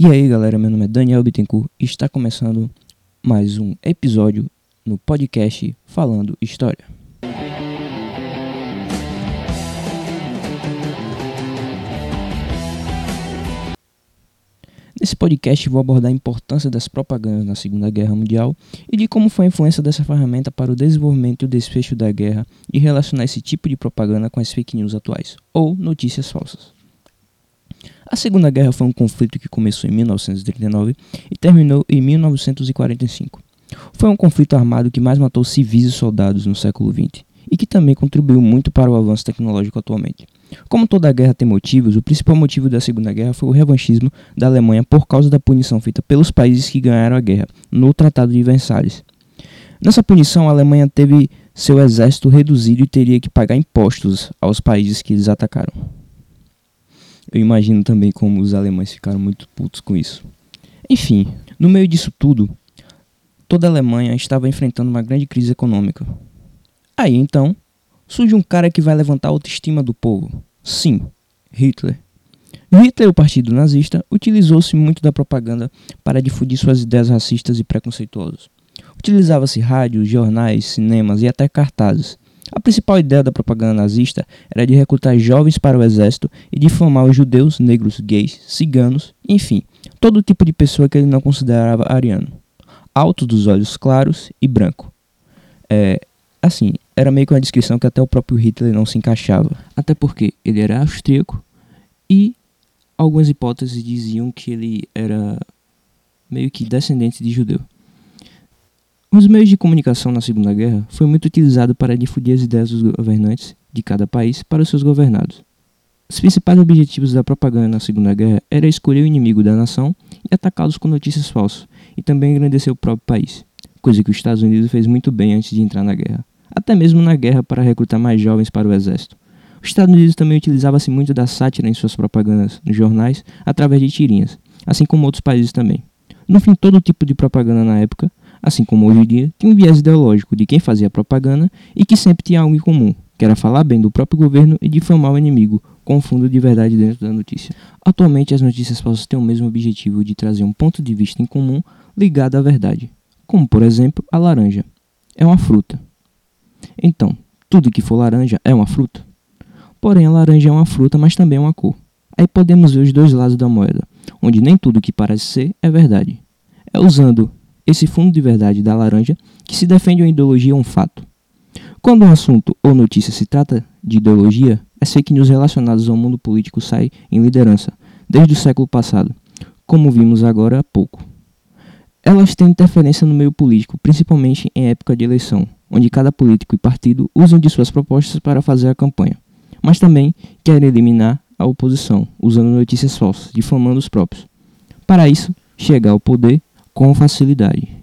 E aí galera, meu nome é Daniel Bittencourt e está começando mais um episódio no podcast Falando História. Nesse podcast vou abordar a importância das propagandas na Segunda Guerra Mundial e de como foi a influência dessa ferramenta para o desenvolvimento e o desfecho da guerra e relacionar esse tipo de propaganda com as fake news atuais ou notícias falsas. A Segunda Guerra foi um conflito que começou em 1939 e terminou em 1945. Foi um conflito armado que mais matou civis e soldados no século XX e que também contribuiu muito para o avanço tecnológico atualmente. Como toda guerra tem motivos, o principal motivo da Segunda Guerra foi o revanchismo da Alemanha por causa da punição feita pelos países que ganharam a guerra no Tratado de Versalhes. Nessa punição, a Alemanha teve seu exército reduzido e teria que pagar impostos aos países que eles atacaram. Eu imagino também como os alemães ficaram muito putos com isso. Enfim, no meio disso tudo, toda a Alemanha estava enfrentando uma grande crise econômica. Aí então, surge um cara que vai levantar a autoestima do povo. Sim, Hitler. Hitler, o partido nazista, utilizou-se muito da propaganda para difundir suas ideias racistas e preconceituosas. Utilizava-se rádios, jornais, cinemas e até cartazes a principal ideia da propaganda nazista era de recrutar jovens para o exército e difamar os judeus, negros, gays, ciganos, enfim, todo tipo de pessoa que ele não considerava ariano. Alto dos olhos claros e branco. É, assim, era meio que uma descrição que até o próprio Hitler não se encaixava. Até porque ele era austríaco e algumas hipóteses diziam que ele era meio que descendente de judeu. Os meios de comunicação na Segunda Guerra foi muito utilizado para difundir as ideias dos governantes de cada país para os seus governados. Os principais objetivos da propaganda na Segunda Guerra era escolher o inimigo da nação e atacá-los com notícias falsas, e também engrandecer o próprio país, coisa que os Estados Unidos fez muito bem antes de entrar na guerra, até mesmo na guerra para recrutar mais jovens para o exército. Os Estados Unidos também utilizava-se muito da sátira em suas propagandas nos jornais através de tirinhas, assim como outros países também. No fim, todo tipo de propaganda na época assim como hoje em dia, tinha um viés ideológico de quem fazia propaganda e que sempre tinha algo em comum, que era falar bem do próprio governo e difamar o inimigo, com um fundo de verdade dentro da notícia. Atualmente, as notícias falsas têm o mesmo objetivo de trazer um ponto de vista em comum ligado à verdade, como por exemplo a laranja. É uma fruta. Então, tudo que for laranja é uma fruta? Porém, a laranja é uma fruta, mas também é uma cor. Aí podemos ver os dois lados da moeda, onde nem tudo que parece ser é verdade. É usando esse fundo de verdade da laranja que se defende uma ideologia ou um fato. Quando um assunto ou notícia se trata de ideologia, as fake news relacionadas ao mundo político saem em liderança, desde o século passado, como vimos agora há pouco. Elas têm interferência no meio político, principalmente em época de eleição, onde cada político e partido usam de suas propostas para fazer a campanha, mas também querem eliminar a oposição, usando notícias falsas, difamando os próprios. Para isso, chegar ao poder com facilidade.